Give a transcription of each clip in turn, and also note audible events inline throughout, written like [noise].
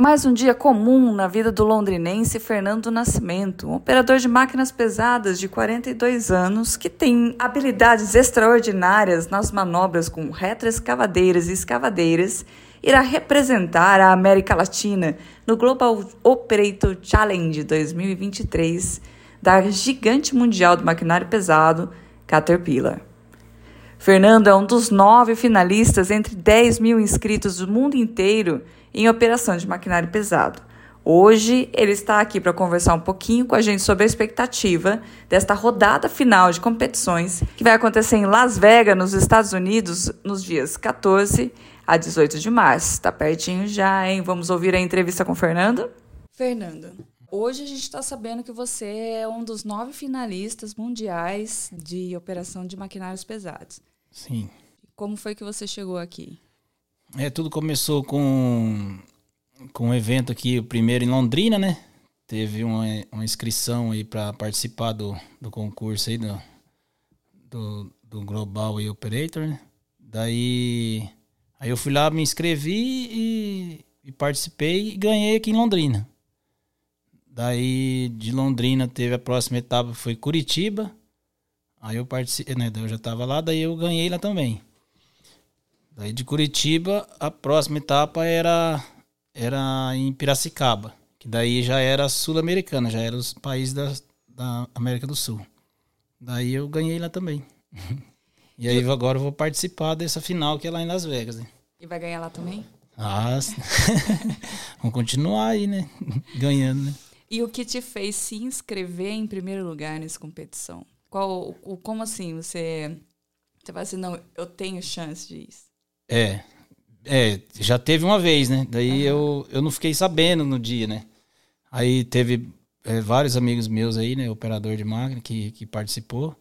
Mais um dia comum na vida do londrinense Fernando Nascimento, um operador de máquinas pesadas de 42 anos que tem habilidades extraordinárias nas manobras com retroescavadeiras e escavadeiras, irá representar a América Latina no Global Operator Challenge 2023 da gigante mundial do maquinário pesado Caterpillar. Fernando é um dos nove finalistas entre 10 mil inscritos do mundo inteiro em operação de maquinário pesado. Hoje ele está aqui para conversar um pouquinho com a gente sobre a expectativa desta rodada final de competições que vai acontecer em Las Vegas, nos Estados Unidos, nos dias 14 a 18 de março. Está pertinho já, hein? Vamos ouvir a entrevista com o Fernando? Fernando, hoje a gente está sabendo que você é um dos nove finalistas mundiais de operação de maquinários pesados. Sim. Como foi que você chegou aqui? É, tudo começou com, com um evento aqui, o primeiro em Londrina, né? Teve uma, uma inscrição aí para participar do, do concurso aí do, do, do Global Operator, né? Daí aí eu fui lá, me inscrevi e, e participei e ganhei aqui em Londrina. Daí de Londrina teve a próxima etapa, foi Curitiba. Aí eu participei, né? Eu já tava lá, daí eu ganhei lá também. Daí de Curitiba, a próxima etapa era, era em Piracicaba, que daí já era sul-americana, já era os países da, da América do Sul. Daí eu ganhei lá também. [laughs] e aí agora eu vou participar dessa final que é lá em Las Vegas, né? E vai ganhar lá também? Ah, [laughs] vamos continuar aí, né? [laughs] Ganhando, né? E o que te fez se inscrever em primeiro lugar nessa competição? Qual, o, como assim você, você vai assim, não, eu tenho chance disso? É. É, já teve uma vez, né? Daí uhum. eu, eu não fiquei sabendo no dia, né? Aí teve é, vários amigos meus aí, né? Operador de máquina que, que participou.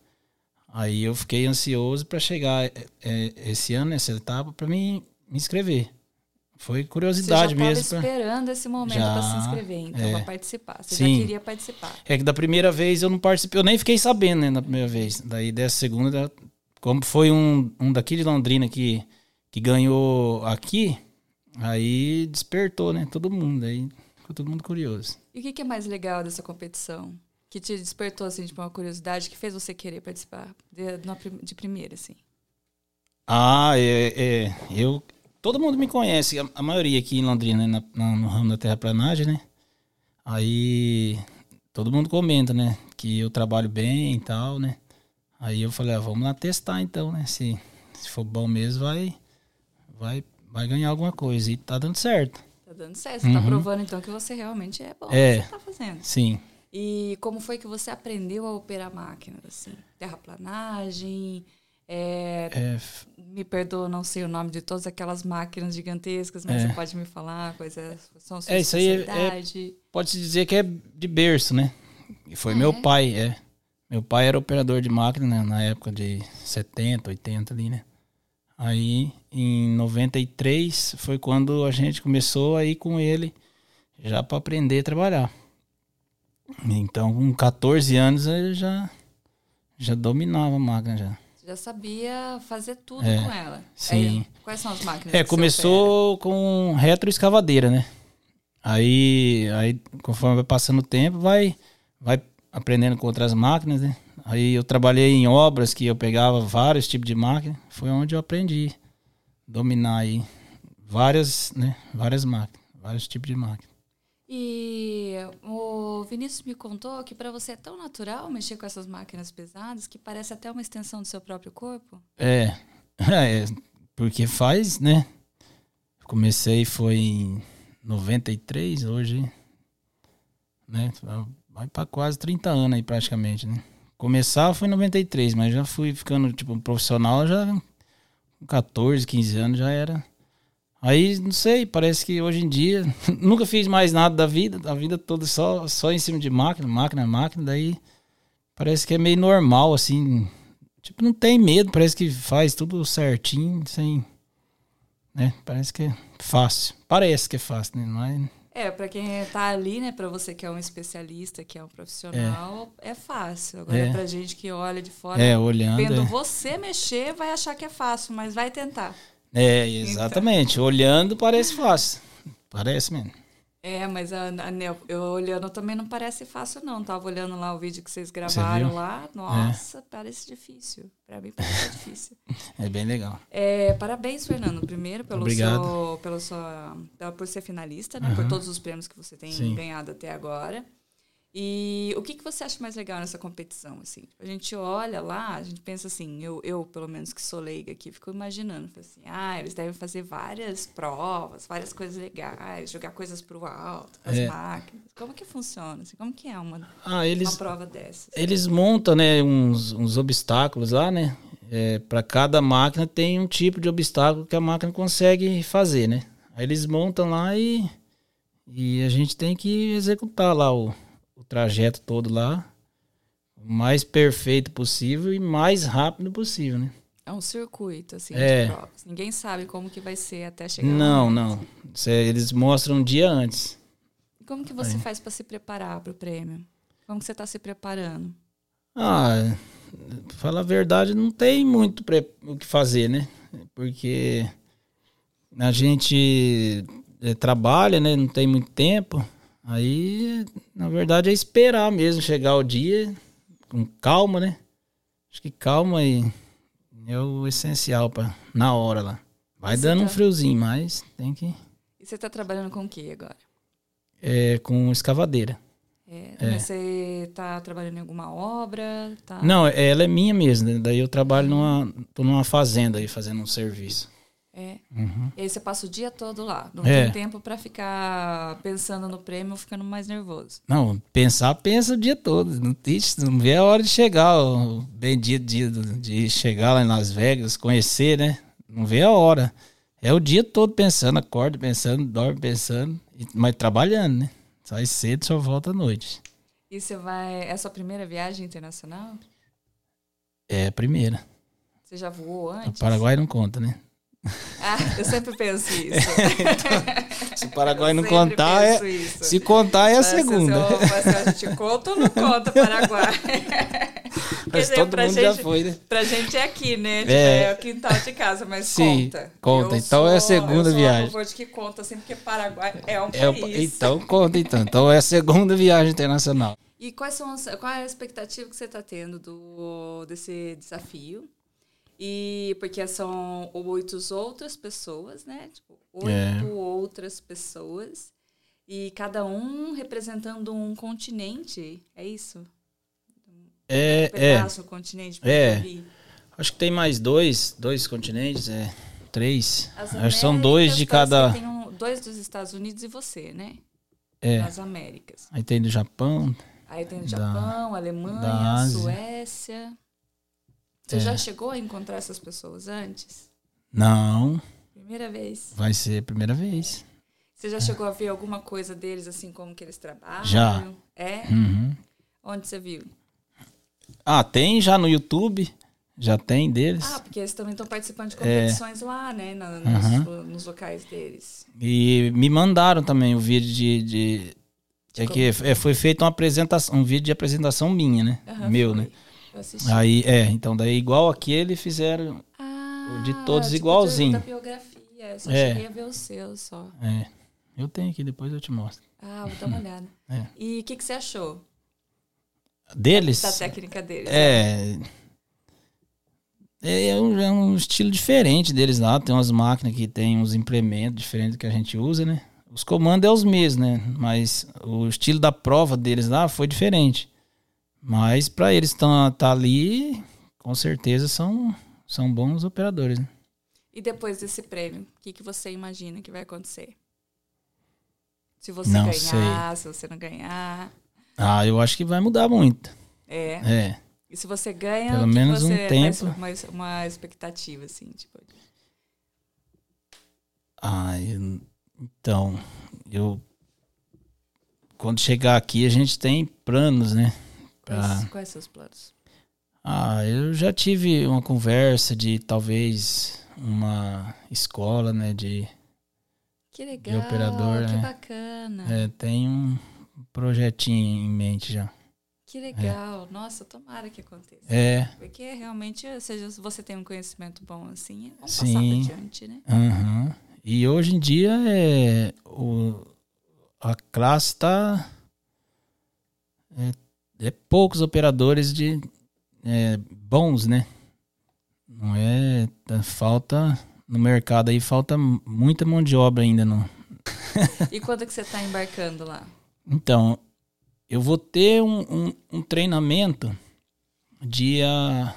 Aí eu fiquei ansioso para chegar é, é, esse ano, nessa etapa, para me inscrever. Foi curiosidade Você já mesmo. Pra... esperando esse momento para se inscrever, então, é, para participar. Você sim. já queria participar. É que da primeira vez eu não participei, eu nem fiquei sabendo, né, na primeira vez. Daí dessa segunda, como foi um, um daqui de Londrina que que ganhou aqui, aí despertou, né? Todo mundo, aí ficou todo mundo curioso. E o que, que é mais legal dessa competição? Que te despertou, assim, tipo, uma curiosidade que fez você querer participar de, de primeira, assim? Ah, é, é, eu... Todo mundo me conhece, a, a maioria aqui em Londrina, né, na, no ramo da terraplanagem, né? Aí todo mundo comenta, né? Que eu trabalho bem e tal, né? Aí eu falei, ah, vamos lá testar então, né? Se, se for bom mesmo, vai, vai, vai ganhar alguma coisa. E tá dando certo. Tá dando certo. Você tá uhum. tá provando, então, que você realmente é bom é, que você tá fazendo. Sim. E como foi que você aprendeu a operar máquinas, assim? Terraplanagem... É, é, me perdoa, não sei o nome de todas aquelas máquinas gigantescas, mas é. você pode me falar quais é, são suas É, isso aí é, é pode-se dizer que é de berço, né? E foi meu é? pai, é. Meu pai era operador de máquina né, na época de 70, 80 ali, né? Aí em 93 foi quando a gente começou a ir com ele já para aprender a trabalhar. Então, com 14 anos eu já já dominava a máquina já. Já sabia fazer tudo é, com ela. Sim. Aí, quais são as máquinas? É, começou com retroescavadeira, né? Aí, aí conforme vai passando o tempo, vai vai aprendendo com outras máquinas, né? Aí eu trabalhei em obras que eu pegava vários tipos de máquina. Foi onde eu aprendi a dominar aí várias, né, várias máquinas, vários tipos de máquina. E o Vinícius me contou que para você é tão natural mexer com essas máquinas pesadas que parece até uma extensão do seu próprio corpo. É, [laughs] é porque faz, né? Comecei foi em 93, hoje, né? Vai para quase 30 anos aí praticamente, né? Começar foi em 93, mas já fui ficando, tipo, profissional já com 14, 15 anos já era. Aí, não sei, parece que hoje em dia [laughs] nunca fiz mais nada da vida, a vida toda só, só em cima de máquina, máquina, máquina, daí parece que é meio normal, assim. Tipo, não tem medo, parece que faz tudo certinho, sem. Né? Parece que é fácil. Parece que é fácil, né? Mas é, para quem tá ali, né, para você que é um especialista, que é um profissional, é, é fácil. Agora, é. pra gente que olha de fora, é, olhando, vendo é. você mexer, vai achar que é fácil, mas vai tentar. É, exatamente. Então. Olhando parece fácil. Parece mesmo. É, mas a, a, eu olhando também não parece fácil, não. Tava olhando lá o vídeo que vocês gravaram lá. Nossa, é. parece difícil. Para mim parece [laughs] difícil. É bem legal. É, parabéns, Fernando, primeiro, pelo Obrigado. seu, pelo sua, por ser finalista, né? Uhum. Por todos os prêmios que você tem Sim. ganhado até agora. E o que, que você acha mais legal nessa competição? Assim? A gente olha lá, a gente pensa assim, eu, eu pelo menos que sou leiga aqui, fico imaginando, assim, ah, eles devem fazer várias provas, várias coisas legais, jogar coisas para o alto, as é. máquinas. Como que funciona? Assim, como que é uma, ah, eles, uma prova dessas? Eles montam né, uns, uns obstáculos lá, né? É, para cada máquina tem um tipo de obstáculo que a máquina consegue fazer, né? Aí eles montam lá e, e a gente tem que executar lá o trajeto todo lá o mais perfeito possível e mais rápido possível, né? É um circuito, assim, é. de provas. Ninguém sabe como que vai ser até chegar Não, lá. não. eles mostram um dia antes. E como que você Aí. faz para se preparar para o prêmio? Como que você está se preparando? Ah, falar a verdade, não tem muito o que fazer, né? Porque a gente é, trabalha, né? Não tem muito tempo. Aí, na verdade, é esperar mesmo chegar o dia com calma, né? Acho que calma e é o essencial para na hora lá. Vai você dando tá... um friozinho, mas tem que. E você tá trabalhando com o que agora? É, com escavadeira. É, é. Você tá trabalhando em alguma obra? Tá... Não, ela é minha mesmo. Né? Daí eu trabalho numa, tô numa fazenda aí fazendo um serviço. É. Uhum. E aí você passa o dia todo lá. Não é. tem tempo para ficar pensando no prêmio ou ficando mais nervoso. Não, pensar, pensa o dia todo. Não, não vê a hora de chegar, o bendito dia de chegar lá em Las Vegas, conhecer, né? Não vê a hora. É o dia todo pensando, acorda pensando, dorme pensando, mas trabalhando, né? Sai cedo, só volta à noite. E você vai. É a sua primeira viagem internacional? É a primeira. Você já voou antes? O Paraguai não conta, né? Ah, eu sempre penso isso. então, [laughs] se o Paraguai não contar, é, se contar é a segunda. Se, a gente conta ou não conta Paraguai? [laughs] Mas dizer, todo mundo gente, já foi, né? Pra gente é aqui, né? Tipo, é. é o quintal de casa, mas Sim, conta. Conta, eu então sou, é a segunda eu viagem. Eu que conta, assim, porque Paraguai é um é, país. Então conta, então. Então é a segunda viagem internacional. E quais são as, qual é a expectativa que você está tendo do, desse desafio? E porque são oito outras pessoas, né? Tipo, oito é. outras pessoas. E cada um representando um continente. É isso? É, um pedaço, é. Um continente. É. Acho que tem mais dois, dois continentes, é. Três. Acho que são dois de cada. Tem um, dois dos Estados Unidos e você, né? É. Nas Américas. Aí tem do Japão. Aí tem do Japão, da, Alemanha, Suécia. Você é. já chegou a encontrar essas pessoas antes? Não. Primeira vez? Vai ser a primeira vez. Você já chegou a ver alguma coisa deles, assim, como que eles trabalham? Já. É? Uhum. Onde você viu? Ah, tem já no YouTube. Já tem deles. Ah, porque eles também estão participando de é. competições é. lá, né? Na, nos, uhum. nos, locais deles. E me mandaram também o vídeo de. de, de é que é, foi feito uma apresentação, um vídeo de apresentação minha, né? Uhum, Meu, foi. né? Aí, é, então daí igual aquele fizeram ah, de todos tipo igualzinho. Da biografia, eu só é. cheguei a ver o seu só. É. Eu tenho aqui, depois eu te mostro. Ah, vou dar uma olhada. [laughs] É. E o que, que você achou? Deles? Da, técnica deles. É. É, é, um, é um estilo diferente deles lá. Tem umas máquinas que tem uns implementos diferentes que a gente usa, né? Os comandos é os mesmos, né? Mas o estilo da prova deles lá foi diferente. Mas para eles estar tá ali, com certeza são, são bons operadores. Né? E depois desse prêmio, o que, que você imagina que vai acontecer? Se você não ganhar, sei. se você não ganhar. Ah, eu acho que vai mudar muito. É. É. E se você ganha, pelo menos um tempo. Uma, uma expectativa, assim, tipo. Ah, eu, então, eu quando chegar aqui a gente tem planos, né? Quais, ah. quais seus planos? Ah, eu já tive uma conversa de talvez uma escola, né, de que legal, de operador, que né? bacana. É, tem um projetinho em mente já. Que legal, é. nossa, tomara que aconteça. É. Porque realmente, seja, se você tem um conhecimento bom assim, é Sim. passar adiante, né? Uhum. E hoje em dia é o a classe está é, é, poucos operadores de é, bons, né? Não é tá, falta no mercado aí falta muita mão de obra ainda não. [laughs] e quando que você está embarcando lá? Então eu vou ter um, um, um treinamento dia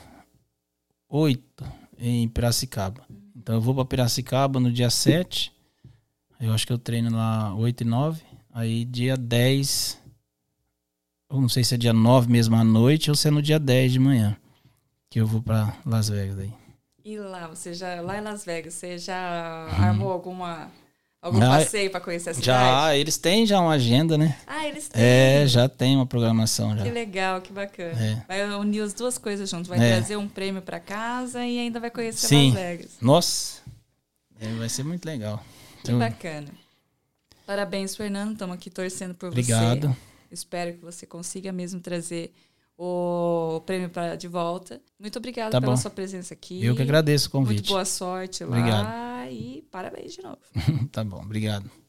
8 em Piracicaba. Então eu vou para Piracicaba no dia 7. Eu acho que eu treino lá 8 e 9. Aí dia 10. Eu não sei se é dia 9 mesmo à noite ou se é no dia 10 de manhã. Que eu vou para Las Vegas aí. E lá, você já. Lá em Las Vegas, você já hum. armou alguma Algum passeio para conhecer a cidade? Já, eles têm já uma agenda, né? Ah, eles têm. É, já tem uma programação já. Que legal, que bacana. É. Vai unir as duas coisas juntos. Vai é. trazer um prêmio para casa e ainda vai conhecer Sim. Las Vegas. Nossa, é, vai ser muito legal. Que então... bacana. Parabéns, Fernando. Estamos aqui torcendo por Obrigado. você. Obrigado. Espero que você consiga mesmo trazer o prêmio pra, de volta. Muito obrigada tá pela bom. sua presença aqui. Eu que agradeço o convite. Muito boa sorte lá. Obrigado. E parabéns de novo. [laughs] tá bom, obrigado.